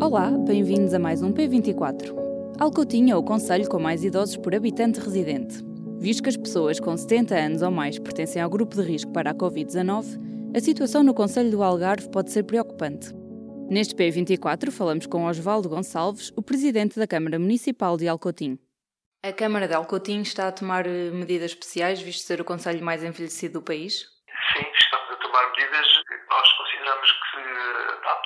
Olá, bem-vindos a mais um P24. Alcotinha é o conselho com mais idosos por habitante residente. Visto que as pessoas com 70 anos ou mais pertencem ao grupo de risco para a Covid-19, a situação no Conselho do Algarve pode ser preocupante. Neste P24 falamos com Osvaldo Gonçalves, o presidente da Câmara Municipal de Alcotim. A Câmara de Alcotim está a tomar eh, medidas especiais, visto ser o conselho mais envelhecido do país? Sim, estamos a tomar medidas que nós consideramos que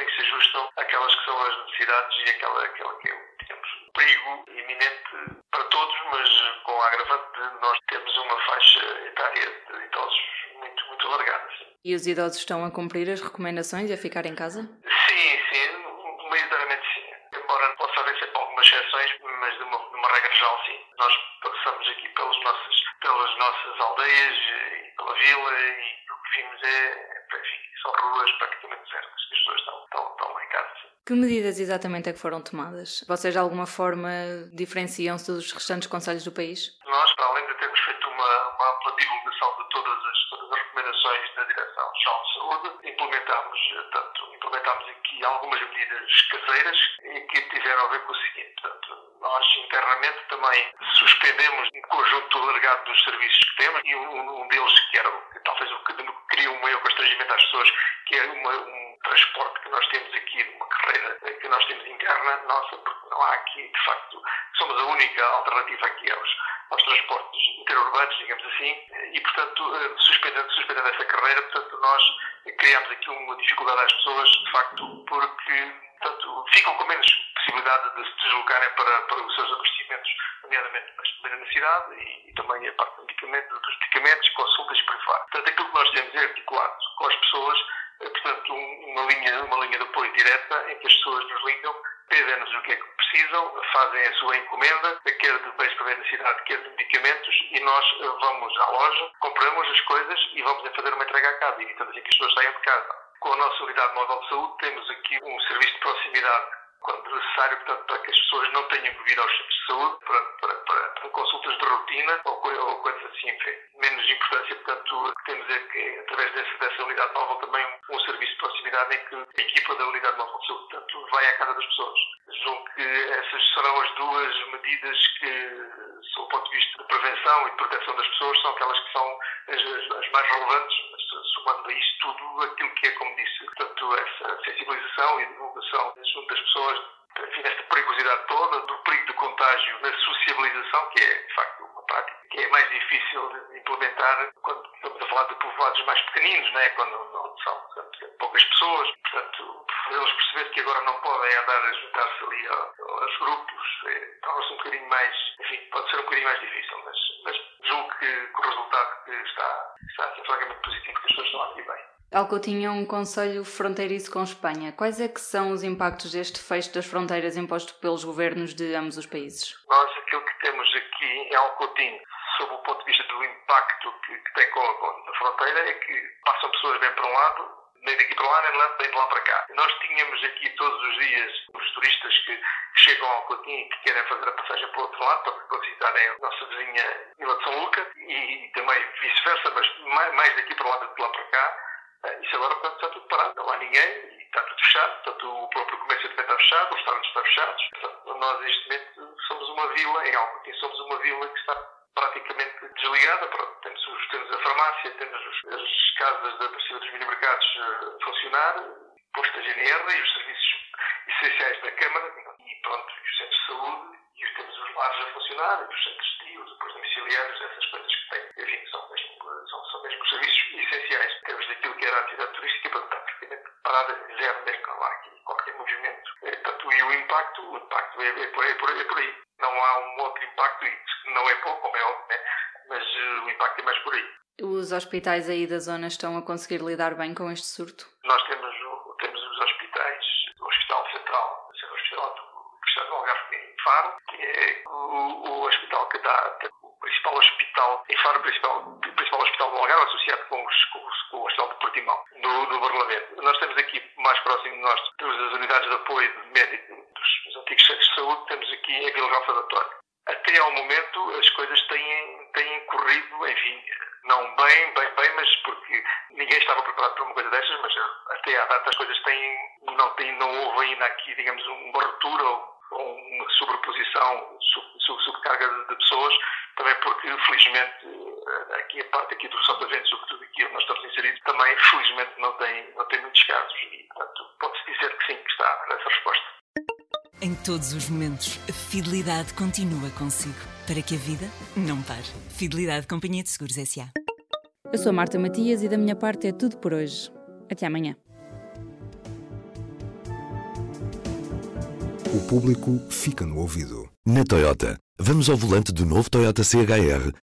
e que se ajustam àquelas que são as necessidades e aquela, aquela que é, digamos, um perigo iminente para todos, mas com a agravante de nós termos uma faixa etária de idosos muito, muito alargada. E os idosos estão a cumprir as recomendações e a ficar em casa? Sim, sim, maioritariamente sim. Embora possa haver sempre algumas exceções, mas de uma, de uma regra geral sim. Nós passamos aqui pelas nossas, pelas nossas aldeias e pela vila e o que vimos é, enfim, são ruas praticamente desertas. As pessoas estão, estão, estão lá em casa. Sim. Que medidas exatamente é que foram tomadas? Vocês de alguma forma diferenciam-se dos restantes conselhos do país? Nós, para além de termos feito uma, uma ampla divulgação de todas as, todas as recomendações da Direção-Geral de Saúde, implementámos, portanto, implementámos aqui algumas medidas caseiras e que tiveram a ver com o seguinte. Portanto, nós internamente também suspendemos um conjunto dos serviços que temos e um, deles que era talvez o que cria um maior constrangimento às pessoas, que é uma, um transporte que nós temos aqui, uma carreira que nós temos interna nossa, porque não há aqui, de facto, somos a única alternativa aqui aos, aos transportes interurbanos, digamos assim, e, portanto, suspendendo, suspendendo essa carreira, portanto, nós criamos aqui uma dificuldade às pessoas, de facto, porque, portanto, ficam com menos possibilidade de se deslocarem para, para os seus abastecimentos, nomeadamente na cidade e, e, também a parte de medicamentos, dos medicamentos, consultas e por aí fora. Portanto, aquilo que nós temos é articulado com as pessoas, portanto, uma linha, uma linha de apoio direta em que as pessoas nos ligam pedem-nos o que é que precisam, fazem a sua encomenda, quer de bens para necessidade, quer de medicamentos, e nós vamos à loja, compramos as coisas e vamos fazer uma entrega à casa, evitando assim que as pessoas saiam de casa. Com a nossa unidade móvel de saúde, temos aqui um serviço de proximidade quando necessário, portanto, para que as pessoas não tenham que vir aos centros de saúde para, para, para, para consultas de rotina ou, ou coisas assim, enfim. Menos importância, portanto, temos é que, através dessa, dessa unidade móvel, também um, um serviço de proximidade em que a equipa da unidade móvel de saúde, portanto, vai à casa das pessoas. Julgo que essas serão as duas medidas que, sob o ponto de vista de prevenção e de proteção das pessoas, são aquelas que são as, as mais relevantes, somando a isto tudo aquilo que é, como disse, portanto, essa sensibilização e divulgação junto das pessoas enfim, esta toda, do perigo de contágio na sociabilização, que é, de facto, uma prática que é mais difícil de implementar quando estamos a falar de povoados mais pequeninos, não é? quando não são portanto, poucas pessoas. Portanto, eles perceber que agora não podem andar a juntar-se ali aos grupos, é, torna-se um bocadinho mais, enfim, pode ser um bocadinho mais difícil, mas, mas julgo que, que o resultado que está, está ser francamente positivo, que as pessoas estão a agir bem. Alcotinha é um conselho fronteiriço com Espanha. Quais é que são os impactos deste fecho das fronteiras imposto pelos governos de ambos os países? Nós aquilo que temos aqui em Alcotinho, sob o ponto de vista do impacto que, que tem com, com a fronteira, é que passam pessoas bem para um lado, nem daqui para lá, nem de lá, nem de lá para cá. Nós tínhamos aqui todos os dias os turistas que chegam ao Coutinho e que querem fazer a passagem para o outro lado para visitarem a nossa vizinha Vila de São Luca e também vice-versa, mas mais daqui para lá do que lá para cá. Isso agora portanto, está tudo parado, não há ninguém e está tudo fechado, portanto, o próprio comércio também está fechado, os restaurantes estão fechados. Portanto, nós neste momento somos uma vila, em Alcotim somos uma vila que está praticamente desligada. Pronto, temos, os, temos a farmácia, temos os, as casas da torcida dos mini-mercados a funcionar, posto a GNR e os serviços essenciais da Câmara, e pronto, os centros de saúde, e temos os lares a funcionar, e os centros de tio, depois domiciliários, essas coisas que têm, enfim, são mesmo, são, são mesmo serviços essenciais. Temos daquilo que era a atividade turística, portanto, está parada, zero, há aqui qualquer movimento. Portanto, e o impacto, o impacto é, é, por, é, por, é por aí. Não há um outro impacto, e não é pouco, como é óbvio, né? mas uh, o impacto é mais por aí. Os hospitais aí da zona estão a conseguir lidar bem com este surto? Nós temos, temos os hospitais, o Hospital Central, o Hospital do do Algarve em Faro, que é o, o hospital que dá o principal hospital em Faro, principal, o principal hospital do Algarve, associado com, com, com o Hospital de Portimão, do, do. Nós temos aqui, mais próximo de nós, das unidades de apoio médico dos, dos antigos centros de saúde, temos aqui a Vila Rafa da Torre. Até ao momento as coisas têm, têm corrido, enfim, não bem, bem, bem, mas porque ninguém estava preparado para uma coisa destas, mas até à data as coisas têm, não, têm, não houve ainda aqui, digamos, uma ruptura ou, ou uma sobreposição, sub, subcarga de, de, pessoas, também porque, felizmente, eh, aqui a parte aqui do Sotavento, sobretudo aqui onde nós estamos inseridos, também, felizmente, não tem, não tem muitos casos e, portanto, pode-se dizer que sim, que está nessa resposta. Em todos os momentos, a fidelidade continua consigo, para que a vida não pare. Fidelidade Companhia de Seguros S.A. Eu sou Marta Matias e da minha parte é tudo por hoje. Até amanhã. O público fica no ouvido. Na Toyota, vamos ao volante do novo Toyota CHR